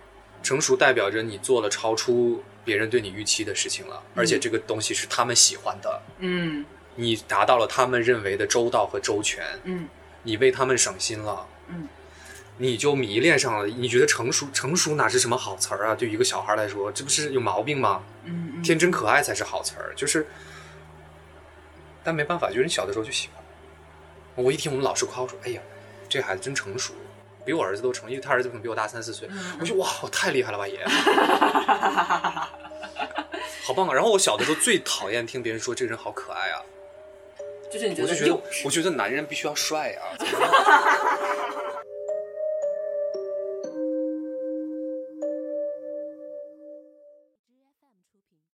成熟代表着你做了超出别人对你预期的事情了，而且这个东西是他们喜欢的，嗯你达到了他们认为的周到和周全，嗯你为他们省心了，嗯，你就迷恋上了。你觉得成熟成熟哪是什么好词儿啊？对于一个小孩来说，这不是有毛病吗？嗯嗯，天真可爱才是好词儿，就是，但没办法，就是你小的时候就喜欢。我一听我们老师夸我说：“哎呀，这孩子真成熟，比我儿子都成，因为他儿子可能比我大三四岁。嗯我说：“哇，我太厉害了吧，爷！” 好棒啊！然后我小的时候最讨厌听别人说这个人好可爱啊，我就觉得我觉得男人必须要帅啊。